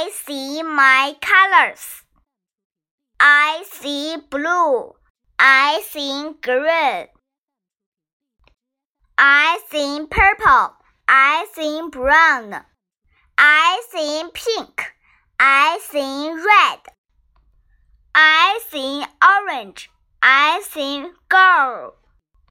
I see my colors. I see blue. I see green. I see purple. I see brown. I see pink. I see red. I see orange. I see gold.